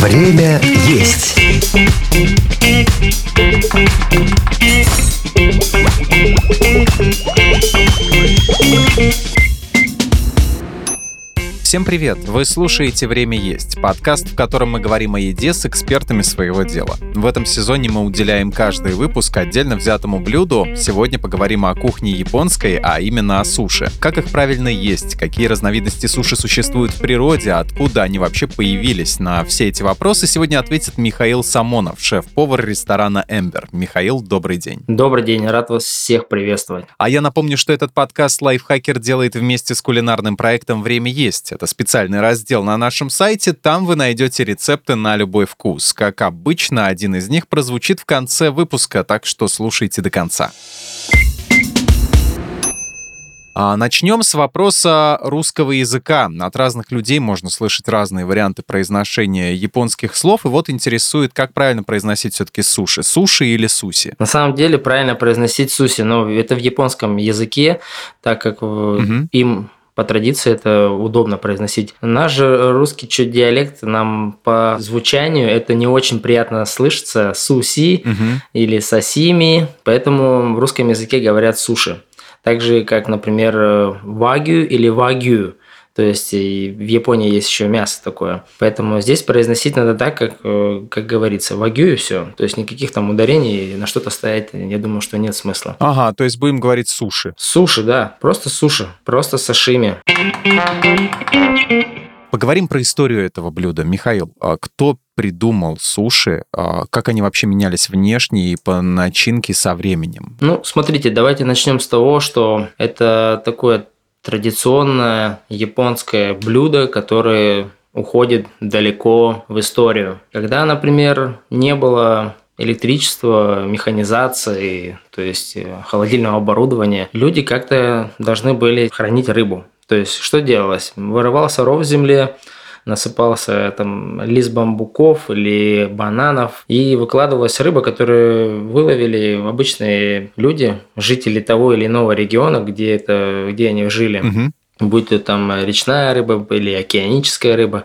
Время есть. Всем привет! Вы слушаете «Время есть» — подкаст, в котором мы говорим о еде с экспертами своего дела. В этом сезоне мы уделяем каждый выпуск отдельно взятому блюду. Сегодня поговорим о кухне японской, а именно о суши. Как их правильно есть, какие разновидности суши существуют в природе, откуда они вообще появились. На все эти вопросы сегодня ответит Михаил Самонов, шеф-повар ресторана «Эмбер». Михаил, добрый день. Добрый день, рад вас всех приветствовать. А я напомню, что этот подкаст «Лайфхакер» делает вместе с кулинарным проектом «Время есть». Это специальный раздел на нашем сайте, там вы найдете рецепты на любой вкус. Как обычно, один из них прозвучит в конце выпуска, так что слушайте до конца. А начнем с вопроса русского языка. От разных людей можно слышать разные варианты произношения японских слов. И вот интересует, как правильно произносить все-таки суши. Суши или суси? На самом деле правильно произносить суси, но это в японском языке, так как угу. им по традиции это удобно произносить. Наш же русский чуть диалект нам по звучанию это не очень приятно слышится суси угу. или сосими, поэтому в русском языке говорят суши. Так же, как, например, вагю или вагю. То есть и в Японии есть еще мясо такое. Поэтому здесь произносить надо так, как, э, как говорится, вагю и все. То есть никаких там ударений на что-то стоять, я думаю, что нет смысла. Ага, то есть будем говорить суши. Суши, да. Просто суши. Просто сашими. Поговорим про историю этого блюда. Михаил, а кто придумал суши, а как они вообще менялись внешне и по начинке со временем? Ну, смотрите, давайте начнем с того, что это такое традиционное японское блюдо, которое уходит далеко в историю. Когда, например, не было электричества, механизации, то есть э, холодильного оборудования, люди как-то должны были хранить рыбу. То есть что делалось? Вырывался ров в земле, насыпался там лист бамбуков или бананов, и выкладывалась рыба, которую выловили обычные люди, жители того или иного региона, где, это, где они жили. Угу. Будь то там речная рыба или океаническая рыба.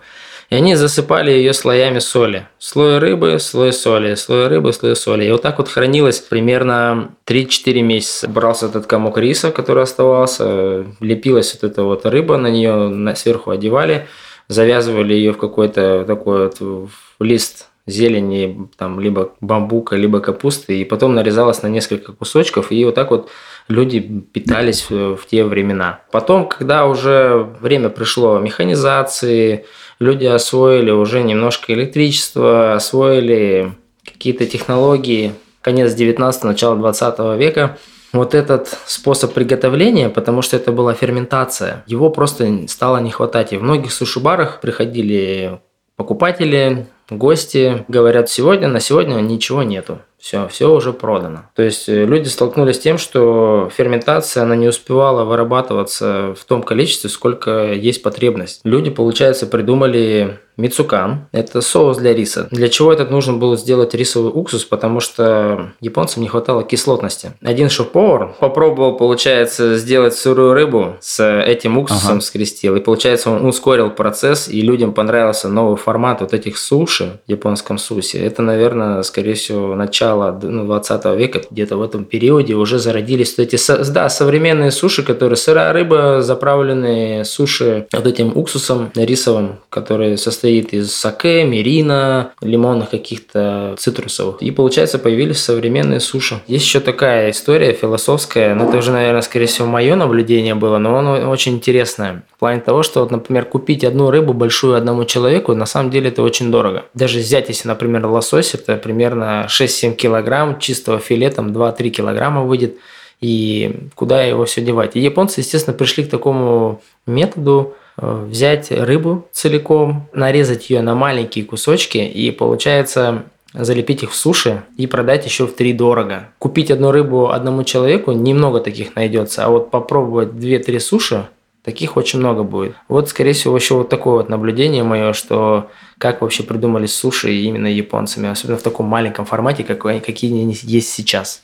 И они засыпали ее слоями соли. Слой рыбы, слой соли, слой рыбы, слой соли. И вот так вот хранилось примерно 3-4 месяца. Брался этот комок риса, который оставался, лепилась вот эта вот рыба, на нее сверху одевали – завязывали ее в какой-то такой вот лист зелени, там, либо бамбука, либо капусты, и потом нарезалось на несколько кусочков, и вот так вот люди питались в, в те времена. Потом, когда уже время пришло механизации, люди освоили уже немножко электричество, освоили какие-то технологии, конец 19 начало 20 века, вот этот способ приготовления, потому что это была ферментация, его просто стало не хватать. И в многих суши-барах приходили покупатели, гости, говорят, сегодня, на сегодня ничего нету. Все, все уже продано. То есть э, люди столкнулись с тем, что ферментация, она не успевала вырабатываться в том количестве, сколько есть потребность. Люди, получается, придумали Мицукан – это соус для риса. Для чего этот нужно было сделать рисовый уксус? Потому что японцам не хватало кислотности. Один шеф-повар попробовал, получается, сделать сырую рыбу с этим уксусом ага. скрестил. И, получается, он ускорил процесс, и людям понравился новый формат вот этих суши, японском сусе. Это, наверное, скорее всего, начало 20 ну, века. Где-то в этом периоде уже зародились вот эти, да, современные суши, которые сырая рыба, заправленные суши вот этим уксусом рисовым, который состоит из саке, мирина, лимонных каких-то цитрусовых. И получается появились современные суши. Есть еще такая история философская, но это уже, наверное, скорее всего, мое наблюдение было, но оно очень интересное. В плане того, что, вот, например, купить одну рыбу большую одному человеку, на самом деле это очень дорого. Даже взять, если, например, лосось, это примерно 6-7 килограмм чистого филе, там 2-3 килограмма выйдет и куда его все девать. И японцы, естественно, пришли к такому методу, Э, взять рыбу целиком, нарезать ее на маленькие кусочки и получается залепить их в суши и продать еще в три дорого. Купить одну рыбу одному человеку немного таких найдется, а вот попробовать 2-3 суши, таких очень много будет. Вот, скорее всего, еще вот такое вот наблюдение мое, что как вообще придумали суши именно японцами, особенно в таком маленьком формате, какие они есть сейчас.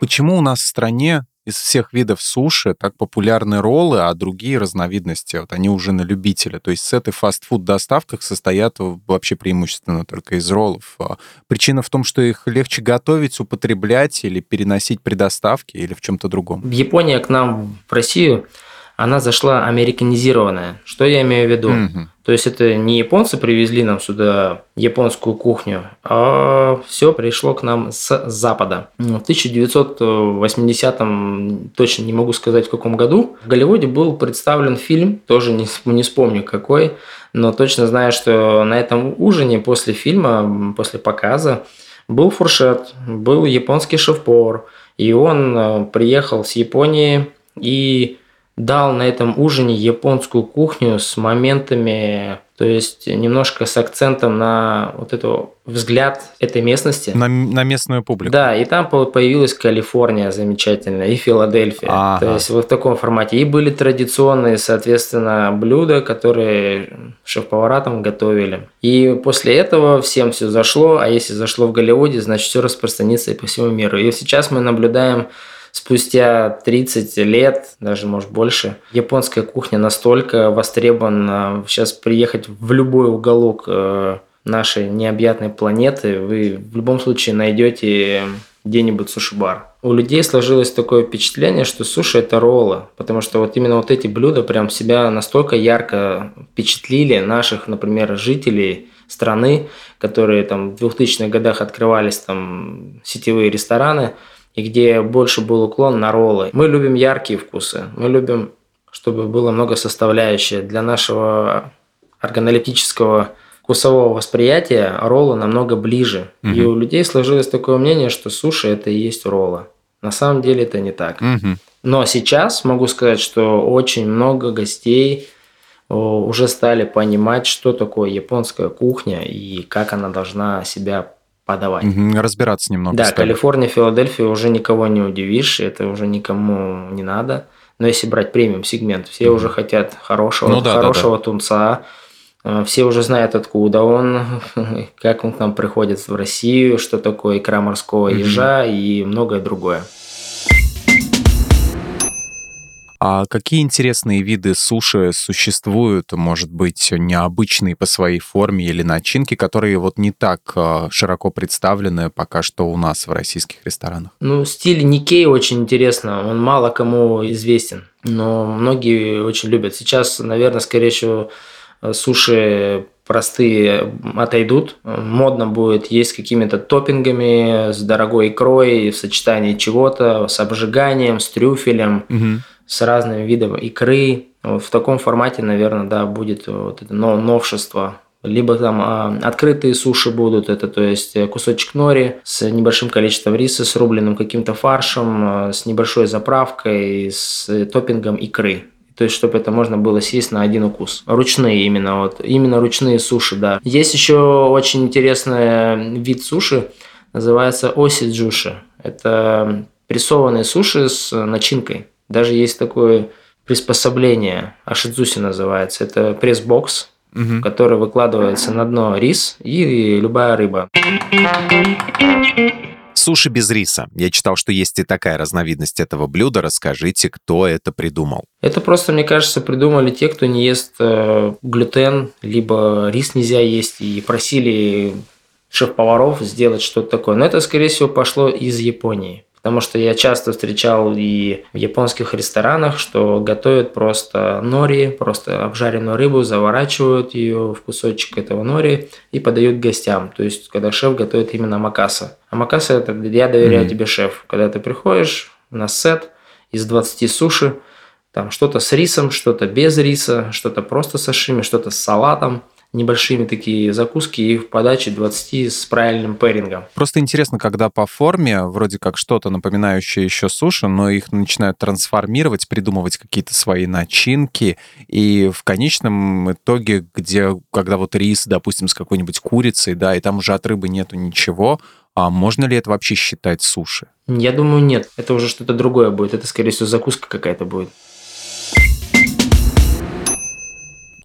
Почему у нас в стране из всех видов суши так популярны роллы, а другие разновидности, вот они уже на любителя. То есть с этой фастфуд-доставках состоят вообще преимущественно только из роллов. А причина в том, что их легче готовить, употреблять или переносить при доставке или в чем-то другом. Япония к нам в Россию она зашла американизированная. Что я имею в виду? Mm-hmm. То есть это не японцы привезли нам сюда японскую кухню, а все пришло к нам с Запада. В 1980-м, точно не могу сказать в каком году, в Голливуде был представлен фильм, тоже не, не вспомню какой, но точно знаю, что на этом ужине после фильма, после показа, был фуршет, был японский шеф-повар, и он э, приехал с Японии и дал на этом ужине японскую кухню с моментами, то есть немножко с акцентом на вот этот взгляд этой местности. На, на местную публику. Да, и там появилась Калифорния замечательная, и Филадельфия. Ага. То есть вот в таком формате. И были традиционные, соответственно, блюда, которые шеф-повара там готовили. И после этого всем все зашло, а если зашло в Голливуде, значит все распространится и по всему миру. И сейчас мы наблюдаем спустя 30 лет, даже может больше, японская кухня настолько востребована. Сейчас приехать в любой уголок э, нашей необъятной планеты, вы в любом случае найдете где-нибудь суши-бар. У людей сложилось такое впечатление, что суши – это роллы, потому что вот именно вот эти блюда прям себя настолько ярко впечатлили наших, например, жителей страны, которые там в 2000-х годах открывались там сетевые рестораны – и где больше был уклон на роллы. Мы любим яркие вкусы, мы любим, чтобы было много составляющих. Для нашего органолептического вкусового восприятия роллы намного ближе. Угу. И у людей сложилось такое мнение, что суши это и есть роллы. На самом деле это не так. Угу. Но сейчас могу сказать, что очень много гостей уже стали понимать, что такое японская кухня и как она должна себя подавать. Разбираться немного. Да, стали. Калифорния, Филадельфия уже никого не удивишь, это уже никому не надо. Но если брать премиум сегмент, все угу. уже хотят хорошего, ну, да, хорошего да, да. тунца, э, все уже знают, откуда он, как он к нам приходит в Россию, что такое икра морского ежа угу. и многое другое. А какие интересные виды суши существуют, может быть, необычные по своей форме или начинке, которые вот не так а, широко представлены пока что у нас в российских ресторанах? Ну, стиль Никей очень интересно, он мало кому известен, но многие очень любят. Сейчас, наверное, скорее всего, суши простые отойдут. Модно будет есть какими-то топпингами, с дорогой икрой, в сочетании чего-то, с обжиганием, с трюфелем. Угу с разными видами икры. Вот в таком формате, наверное, да, будет вот это новшество. Либо там а, открытые суши будут, это то есть э, кусочек нори с небольшим количеством риса, с рубленным каким-то фаршем, а, с небольшой заправкой, с топпингом икры. То есть, чтобы это можно было съесть на один укус. Ручные именно, вот, именно ручные суши, да. Есть еще очень интересный вид суши, называется оси-джуши. Это прессованные суши с начинкой. Даже есть такое приспособление, ашидзуси называется. Это пресс-бокс, угу. в который выкладывается на дно рис и любая рыба. Суши без риса. Я читал, что есть и такая разновидность этого блюда. Расскажите, кто это придумал? Это просто, мне кажется, придумали те, кто не ест э, глютен, либо рис нельзя есть, и просили шеф-поваров сделать что-то такое. Но это, скорее всего, пошло из Японии. Потому что я часто встречал и в японских ресторанах, что готовят просто нори, просто обжаренную рыбу, заворачивают ее в кусочек этого нори и подают гостям. То есть, когда шеф готовит именно макаса. А макаса это я доверяю mm-hmm. тебе, шеф. Когда ты приходишь на сет из 20 суши, там что-то с рисом, что-то без риса, что-то просто сашими, что-то с салатом – небольшими такие закуски и в подаче 20 с правильным пэрингом. Просто интересно, когда по форме вроде как что-то напоминающее еще суши, но их начинают трансформировать, придумывать какие-то свои начинки, и в конечном итоге, где, когда вот рис, допустим, с какой-нибудь курицей, да, и там уже от рыбы нету ничего, а можно ли это вообще считать суши? Я думаю, нет. Это уже что-то другое будет. Это, скорее всего, закуска какая-то будет.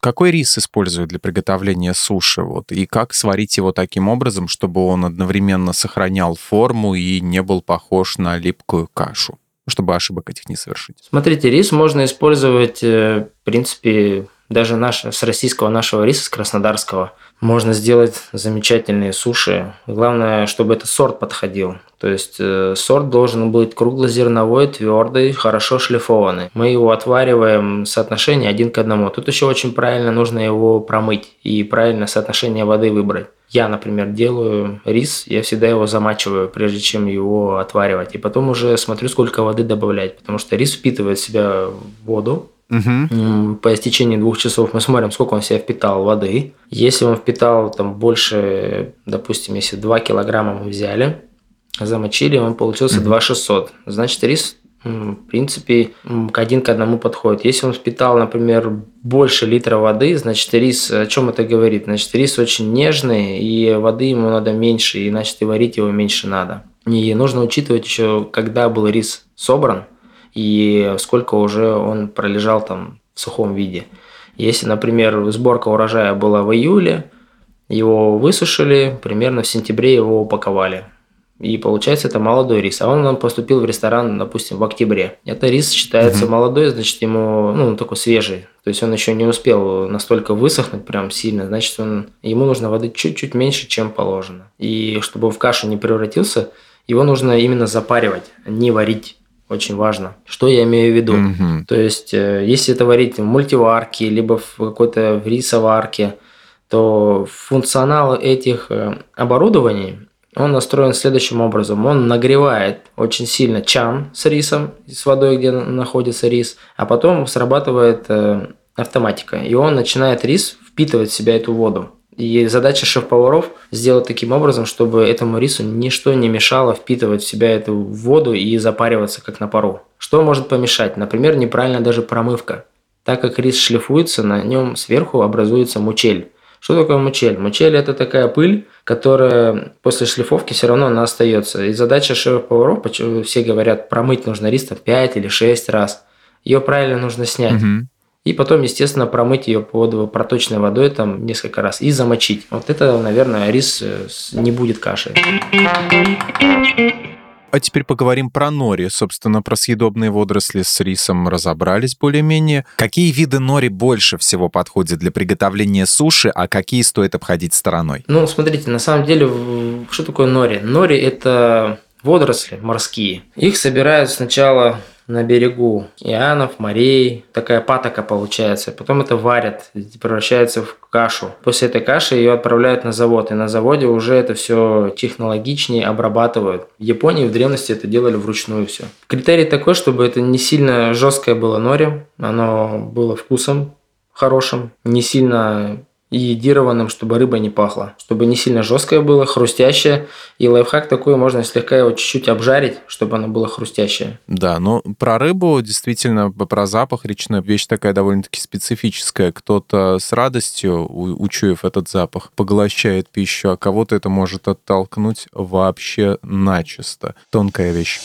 Какой рис используют для приготовления суши? Вот, и как сварить его таким образом, чтобы он одновременно сохранял форму и не был похож на липкую кашу? чтобы ошибок этих не совершить? Смотрите, рис можно использовать, э, в принципе, даже наш, с российского нашего риса, с краснодарского. Можно сделать замечательные суши. Главное, чтобы этот сорт подходил. То есть э, сорт должен быть круглозерновой, твердый, хорошо шлифованный. Мы его отвариваем соотношение один к одному. Тут еще очень правильно нужно его промыть и правильно соотношение воды выбрать. Я, например, делаю рис, я всегда его замачиваю, прежде чем его отваривать. И потом уже смотрю, сколько воды добавлять, потому что рис впитывает в себя воду, Угу. По истечении двух часов мы смотрим, сколько он себя впитал воды. Если он впитал там больше, допустим, если 2 килограмма мы взяли, замочили, он получился угу. 2 600. Значит, рис в принципе, один к одному подходит. Если он впитал, например, больше литра воды, значит, рис, о чем это говорит? Значит, рис очень нежный, и воды ему надо меньше, и значит, и варить его меньше надо. И нужно учитывать еще, когда был рис собран, и сколько уже он пролежал там в сухом виде. Если, например, сборка урожая была в июле, его высушили, примерно в сентябре его упаковали. И получается, это молодой рис. А он нам поступил в ресторан, допустим, в октябре. Это рис считается угу. молодой, значит, ему, ну, такой свежий. То есть он еще не успел настолько высохнуть прям сильно, значит, он, ему нужно воды чуть-чуть меньше, чем положено. И чтобы он в кашу не превратился, его нужно именно запаривать, а не варить очень важно. Что я имею в виду? Mm-hmm. То есть, э, если это варить в мультиварке, либо в какой-то в рисоварке, то функционал этих э, оборудований, он настроен следующим образом. Он нагревает очень сильно чан с рисом, с водой, где находится рис, а потом срабатывает э, автоматика, и он начинает рис впитывать в себя эту воду. И задача шеф-поваров сделать таким образом, чтобы этому рису ничто не мешало впитывать в себя эту воду и запариваться как на пару. Что может помешать? Например, неправильно даже промывка. Так как рис шлифуется, на нем сверху образуется мучель. Что такое мучель? Мучель – это такая пыль, которая после шлифовки все равно она остается. И задача шеф-поваров, все говорят, промыть нужно рис там 5 или 6 раз. Ее правильно нужно снять. Угу. И потом, естественно, промыть ее под проточной водой там несколько раз и замочить. Вот это, наверное, рис э, не будет кашей. А теперь поговорим про нори. Собственно, про съедобные водоросли с рисом разобрались более-менее. Какие виды нори больше всего подходят для приготовления суши, а какие стоит обходить стороной? Ну, смотрите, на самом деле, что такое нори? Нори – это водоросли морские. Их собирают сначала на берегу океанов, морей. Такая патока получается. Потом это варят, превращается в кашу. После этой каши ее отправляют на завод. И на заводе уже это все технологичнее обрабатывают. В Японии в древности это делали вручную все. Критерий такой, чтобы это не сильно жесткое было норе. Оно было вкусом хорошим, не сильно и йодированным, чтобы рыба не пахла, чтобы не сильно жесткое было, хрустящее. И лайфхак такой, можно слегка его чуть-чуть обжарить, чтобы оно было хрустящее. Да, но про рыбу действительно, про запах речной вещь такая довольно-таки специфическая. Кто-то с радостью, учуяв этот запах, поглощает пищу, а кого-то это может оттолкнуть вообще начисто. Тонкая вещь.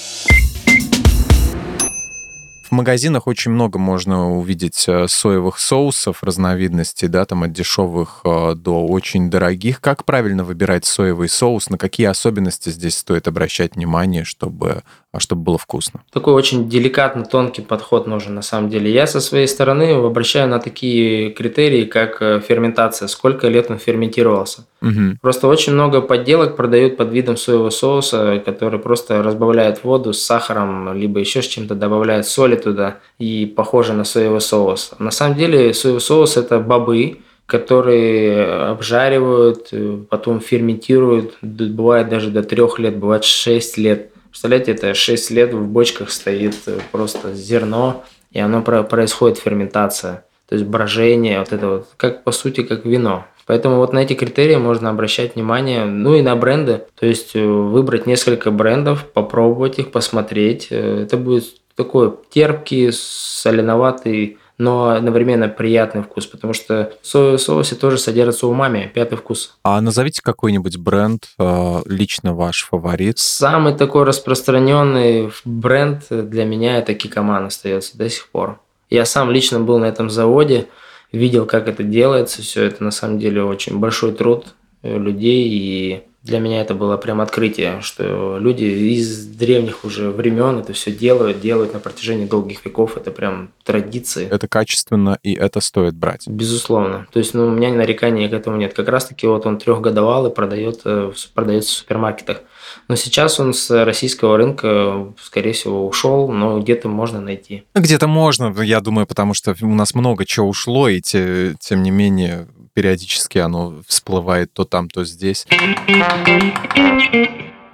В магазинах очень много можно увидеть э, соевых соусов разновидностей, да, там от дешевых э, до очень дорогих. Как правильно выбирать соевый соус? На какие особенности здесь стоит обращать внимание, чтобы а чтобы было вкусно. Такой очень деликатно тонкий подход нужен на самом деле. Я со своей стороны обращаю на такие критерии, как э, ферментация, сколько лет он ферментировался. Угу. Просто очень много подделок продают под видом соевого соуса, который просто разбавляет воду с сахаром, либо еще с чем-то добавляет соли туда и похоже на соевый соус. На самом деле соевый соус это бобы, которые обжаривают, э, потом ферментируют, бывает даже до трех лет, бывает шесть лет. Представляете, это 6 лет в бочках стоит э, просто зерно, и оно происходит ферментация. То есть брожение, вот это вот, как по сути, как вино. Поэтому вот на эти критерии можно обращать внимание, ну и на бренды. То есть э, выбрать несколько брендов, попробовать их, посмотреть. Э, это будет такой терпкий, соленоватый но одновременно приятный вкус, потому что в соевом соусе тоже содержится умами, пятый вкус. А назовите какой-нибудь бренд, э, лично ваш фаворит? Самый такой распространенный бренд для меня это Кикоман остается до сих пор. Я сам лично был на этом заводе, видел, как это делается, все это на самом деле очень большой труд э, людей. И Для меня это было прям открытие, что люди из древних уже времен это все делают, делают на протяжении долгих веков. Это прям традиции. Это качественно, и это стоит брать. Безусловно. То есть, ну, у меня нареканий к этому нет. Как раз-таки вот он трехгодовалый продает, э, продается в супермаркетах. Но сейчас он с российского рынка, скорее всего, ушел, но где-то можно найти. Где-то можно, я думаю, потому что у нас много чего ушло, и те, тем не менее периодически оно всплывает то там, то здесь.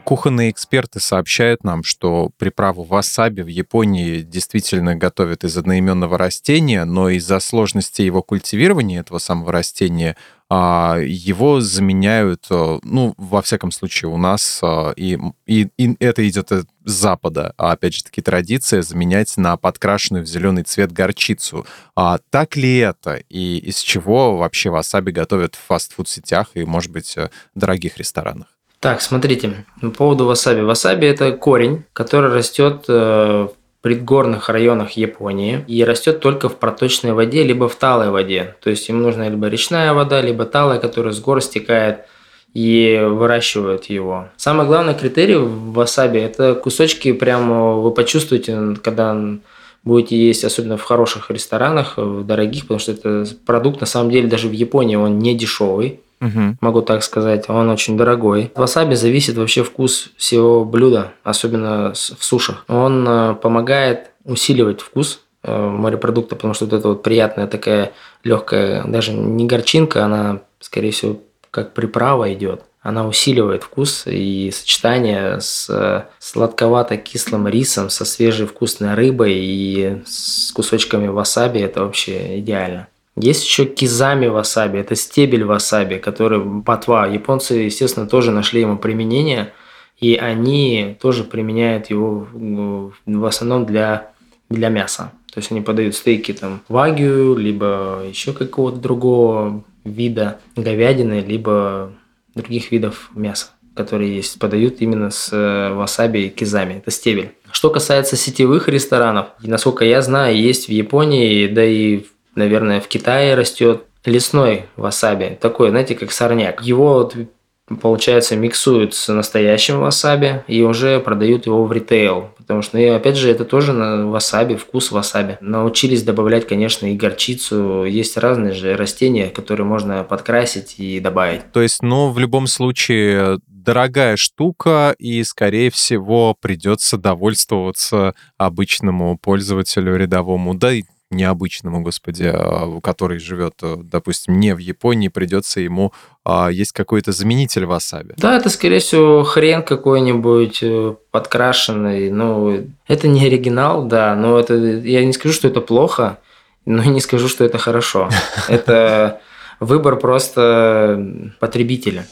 Кухонные эксперты сообщают нам, что приправу васаби в Японии действительно готовят из одноименного растения, но из-за сложности его культивирования, этого самого растения, его заменяют, э, ну, во всяком случае, у нас, э, и, и, и это идет с Запада, а опять же таки традиция заменять на подкрашенную в зеленый цвет горчицу. А так ли это? И из чего вообще васаби готовят в фастфуд-сетях и, может быть, э, дорогих ресторанах? Так, смотрите, по поводу васаби. Васаби – это корень, который растет в предгорных районах Японии и растет только в проточной воде, либо в талой воде. То есть им нужна либо речная вода, либо талая, которая с гор стекает и выращивают его. Самый главный критерий в васаби – это кусочки, прямо вы почувствуете, когда будете есть, особенно в хороших ресторанах, в дорогих, потому что это продукт, на самом деле, даже в Японии он не дешевый угу. могу так сказать. Он очень дорогой. Васаби зависит вообще вкус всего блюда, особенно в сушах. Он э, помогает усиливать вкус э, морепродукта, потому что вот это вот приятная такая легкая, даже не горчинка, она, скорее всего, как приправа идет. Она усиливает вкус и сочетание с э, сладковато-кислым рисом, со свежей вкусной рыбой и с кусочками васаби. Это вообще идеально. Есть еще кизами васаби, это стебель васаби, который патва. Японцы, естественно, тоже нашли ему применение, и они тоже применяют его в основном для, для мяса. То есть они подают стейки там вагю, либо еще какого-то другого вида говядины, либо других видов мяса, которые есть, подают именно с э, васаби и кизами. Это стебель. Что касается сетевых ресторанов, насколько я знаю, есть в Японии, да и наверное, в Китае растет лесной васаби, такой, знаете, как сорняк. Его получается, миксуют с настоящим васаби и уже продают его в ритейл. Потому что, и опять же, это тоже на васаби, вкус васаби. Научились добавлять, конечно, и горчицу. Есть разные же растения, которые можно подкрасить и добавить. То есть, ну, в любом случае, дорогая штука, и, скорее всего, придется довольствоваться обычному пользователю рядовому. Да и необычному, господи, а, который живет, э, допустим, не в Японии, придется ему а, есть какой-то заменитель васаби. Да, это, скорее всего, хрен какой-нибудь э, подкрашенный. Ну, это не оригинал, да, но это я не скажу, что это плохо, но не скажу, что это хорошо. Это выбор просто потребителя.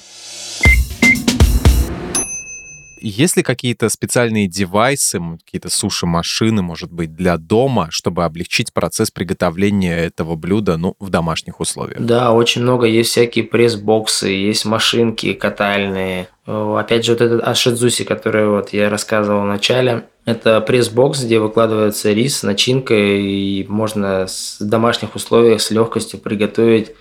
Есть ли какие-то специальные девайсы, какие-то суши-машины, может быть, для дома, чтобы облегчить процесс приготовления этого блюда, ну, в домашних условиях? Да, очень много. Есть всякие пресс-боксы, есть машинки катальные. Опять же, вот этот ашидзуси, который вот я рассказывал в начале, это пресс-бокс, где выкладывается рис, начинка, и можно в домашних условиях с легкостью приготовить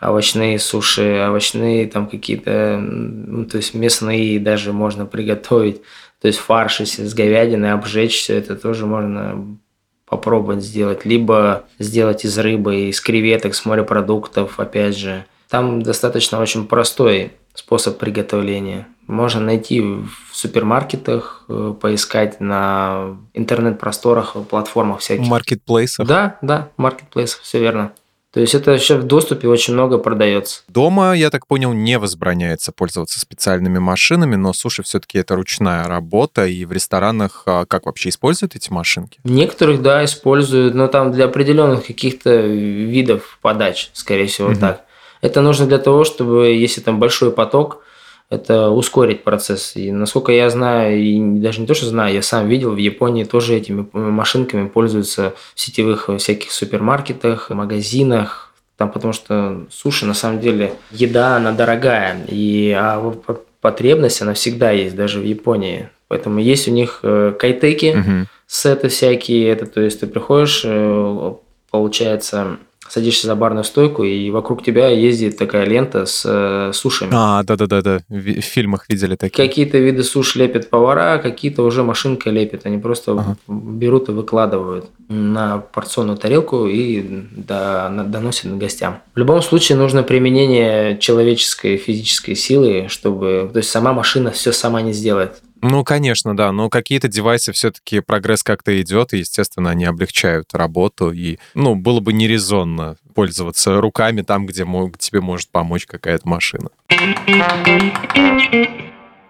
овощные суши, овощные там какие-то, ну, то есть мясные даже можно приготовить. То есть фарш, с говядиной обжечь все это тоже можно попробовать сделать. Либо сделать из рыбы, из креветок, с морепродуктов, опять же. Там достаточно очень простой способ приготовления. Можно найти в супермаркетах, э, поискать на интернет-просторах, платформах всяких. Маркетплейсах? Да, да, маркетплейсах, все верно. То есть это еще в доступе очень много продается. Дома, я так понял, не возбраняется пользоваться специальными машинами, но суши все-таки это ручная работа, и в ресторанах а, как вообще используют эти машинки? В некоторых, да, используют, но там для определенных каких-то видов подач, скорее всего, угу. так. Это нужно для того, чтобы, если там большой поток, это ускорить процесс. И насколько я знаю, и даже не то, что знаю, я сам видел, в Японии тоже этими машинками пользуются в сетевых всяких супермаркетах, магазинах, там потому что суши на самом деле еда, она дорогая, и а потребность она всегда есть, даже в Японии. Поэтому есть у них э, кайтеки, угу. сеты всякие, это то есть ты приходишь, э, получается, садишься за барную стойку, и вокруг тебя ездит такая лента с э, сушами. А, да-да-да-да, в, в фильмах видели такие. Какие-то виды суш лепят повара, какие-то уже машинка лепит. Они просто Ага. берут и выкладывают на порционную тарелку и доносят гостям. В любом случае нужно применение человеческой физической силы, чтобы... То есть сама машина все сама не сделает. Ну, конечно, да, но какие-то девайсы все-таки прогресс как-то идет, и, естественно, они облегчают работу, и, ну, было бы нерезонно пользоваться руками там, где тебе может помочь какая-то машина.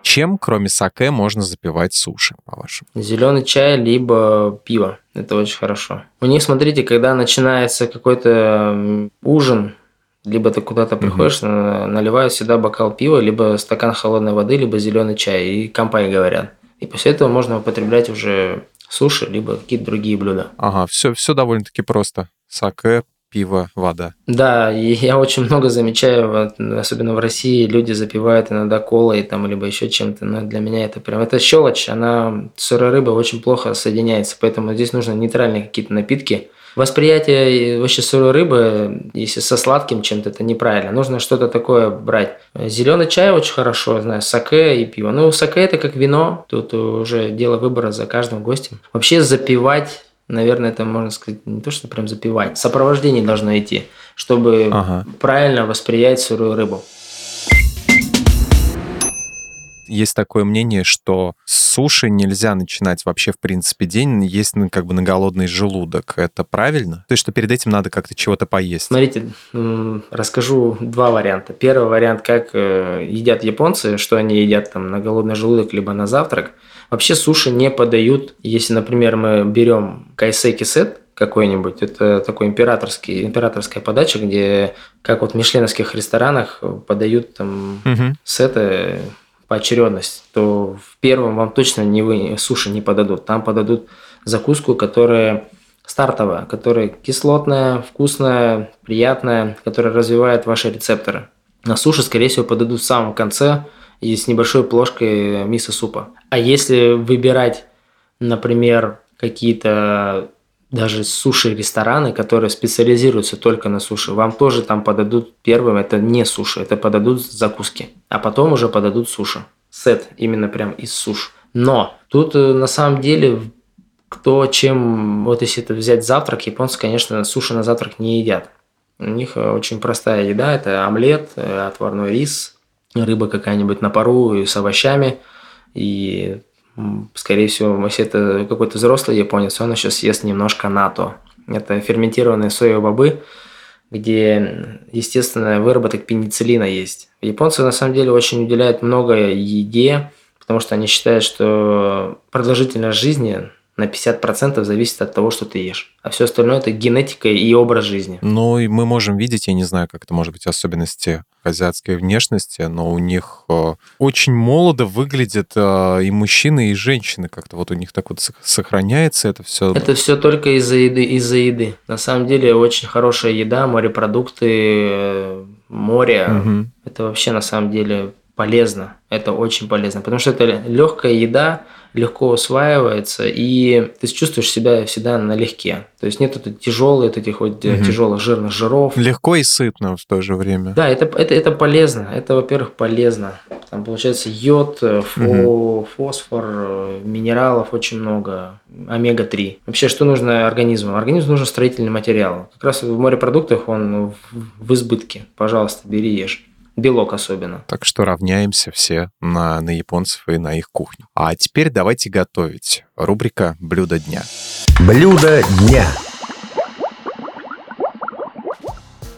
Чем, кроме саке, можно запивать суши, по-вашему? Зеленый чай, либо пиво. Это очень хорошо. У них, смотрите, когда начинается какой-то ужин, либо ты куда-то приходишь, на- наливают всегда бокал пива, либо стакан холодной воды, либо зеленый чай, и компании говорят. И после этого можно употреблять уже суши, либо какие-то другие блюда. Ага, все, все довольно-таки просто. Саке, пиво, вода. Да, и я очень много замечаю, особенно в России, люди запивают иногда колой там, либо еще чем-то, но для меня это прям, это щелочь, она, сырая рыба очень плохо соединяется, поэтому здесь нужно нейтральные какие-то напитки. Восприятие вообще сырой рыбы, если со сладким чем-то, это неправильно. Нужно что-то такое брать. Зеленый чай очень хорошо, знаю, саке и пиво. Ну, саке это как вино, тут уже дело выбора за каждым гостем. Вообще запивать наверное, это можно сказать не то, что прям запивать, сопровождение должно идти, чтобы Ага. правильно восприять сырую рыбу. Есть такое мнение, что суши нельзя начинать вообще, в принципе, день есть ну, как бы на голодный желудок. Это правильно? То есть, что перед этим надо как-то чего-то поесть? Смотрите, расскажу два варианта. Первый вариант, как э, едят японцы, что они едят там на голодный желудок либо на завтрак. Вообще суши не подают, если, например, мы берем кайсеки сет какой-нибудь, это такой императорский, императорская подача, где, как вот в мишленовских ресторанах, подают там Мгм. сеты поочередность, то в первом вам точно не вы суши не подадут. Там подадут закуску, которая стартовая, которая кислотная, вкусная, приятная, которая развивает ваши рецепторы. На суши, скорее всего, подадут в самом конце и с небольшой плошкой мисо-супа. А если выбирать, например, какие-то даже суши-рестораны, которые специализируются только на суши, вам тоже там подадут первым, это не суши, это подадут закуски, а потом уже подадут суши. Сет именно прям из суш. Но тут э, на самом деле кто чем, вот если это взять завтрак, японцы, конечно, суши на завтрак не едят. У них э, очень простая еда, это омлет, э, отварной рис, рыба какая-нибудь на пару и с овощами. И, скорее всего, если это какой-то взрослый японец, он еще съест немножко нато. Это ферментированные соевые бобы, где естественный выработок пенициллина есть. Японцы на самом деле очень уделяют много еде, потому что они считают, что продолжительность жизни на 50% зависит от того, что ты ешь. А все остальное это генетика и образ жизни. Ну, и мы можем видеть, я не знаю, как это может быть особенности азиатской внешности, но у них э, очень молодо выглядят э, и мужчины, и женщины. Как-то вот у них так вот сох- сохраняется это все. Это все только из-за еды, из-за еды. На самом деле очень хорошая еда, морепродукты, э, море. Это вообще на самом деле полезно. Это очень полезно, потому что это легкая еда, легко усваивается, и ты чувствуешь себя всегда налегке. То есть нет вот тяжелых, этих вот Мгм. тяжелых жирных жиров. Легко и сытно в то же время. Да, это, это, это полезно. Это, во-первых, полезно. Там получается йод, э, фо- фосфор, э, минералов очень много, омега-3. Вообще, что нужно организму? Организму нужен строительный материал. Как раз в морепродуктах он в, в избытке. Пожалуйста, бери, ешь. Белок особенно. Так что равняемся все на, на японцев и на их кухню. А теперь давайте готовить. Рубрика «Блюдо дня». Блюдо дня.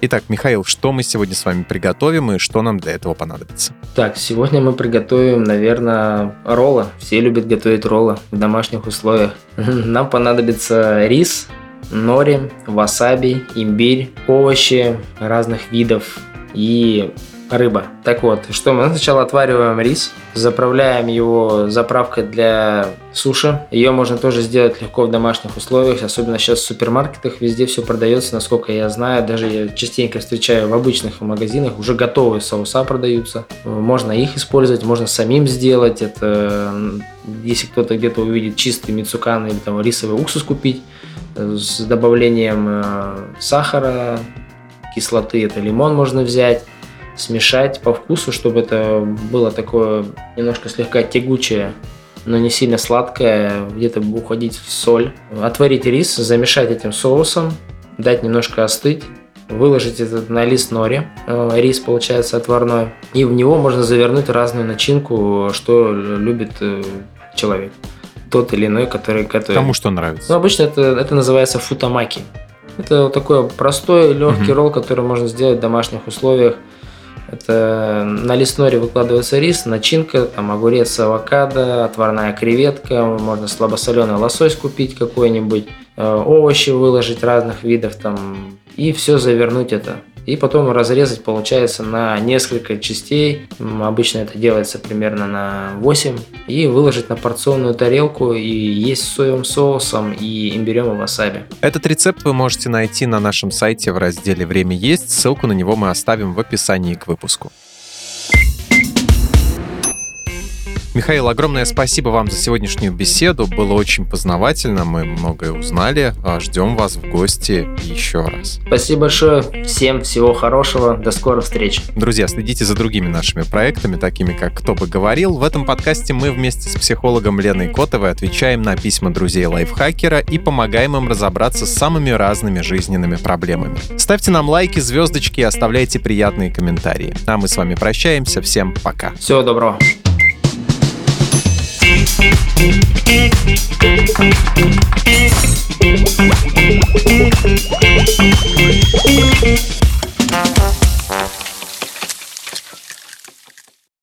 Итак, Михаил, что мы сегодня с вами приготовим и что нам для этого понадобится? Так, сегодня мы приготовим, наверное, роллы. Все любят готовить роллы в домашних условиях. Нам понадобится рис, нори, васаби, имбирь, овощи разных видов и рыба. Так вот, что мы сначала отвариваем рис, заправляем его заправкой для суши. Ее можно тоже сделать легко в домашних условиях, особенно сейчас в супермаркетах везде все продается, насколько я знаю. Даже я частенько встречаю в обычных магазинах уже готовые соуса продаются. Можно их использовать, можно самим сделать. Это если кто-то где-то увидит чистый мицукан или там рисовый уксус купить, с добавлением э, сахара, кислоты. Это лимон можно взять, смешать по вкусу, чтобы это было такое немножко слегка тягучее, но не сильно сладкое, где-то уходить в соль. Отварить рис, замешать этим соусом, дать немножко остыть, выложить этот на лист нори, э, рис получается отварной, и в него можно завернуть разную начинку, что любит э, человек. Тот или иной, который готовит. Кому что нравится. Ну, обычно это, это называется футамаки. Это вот такой простой, легкий Мгм. ролл, который можно сделать в домашних условиях. Это на лист нори выкладывается рис, начинка, там огурец, авокадо, отварная креветка, можно слабосоленый лосось купить какой-нибудь, э, овощи выложить разных видов там, и все завернуть это. И потом разрезать, получается, на несколько частей. Обычно это делается примерно на 8. И выложить на порционную тарелку и есть соевым соусом и имбирем и васаби. Этот рецепт вы можете найти на нашем сайте в разделе «Время есть». Ссылку на него мы оставим в описании к выпуску. Михаил, огромное спасибо вам за сегодняшнюю беседу. Было очень познавательно, мы многое узнали. А, Ждем вас в гости еще раз. Спасибо большое. Всем всего хорошего. До скорых встреч. Друзья, следите за другими нашими проектами, такими как «Кто бы говорил». В этом подкасте мы вместе с психологом Леной Котовой отвечаем на письма друзей лайфхакера и помогаем им разобраться с самыми разными жизненными проблемами. Ставьте нам лайки, звездочки и оставляйте приятные комментарии. А мы с вами прощаемся. Всем пока. Всего доброго.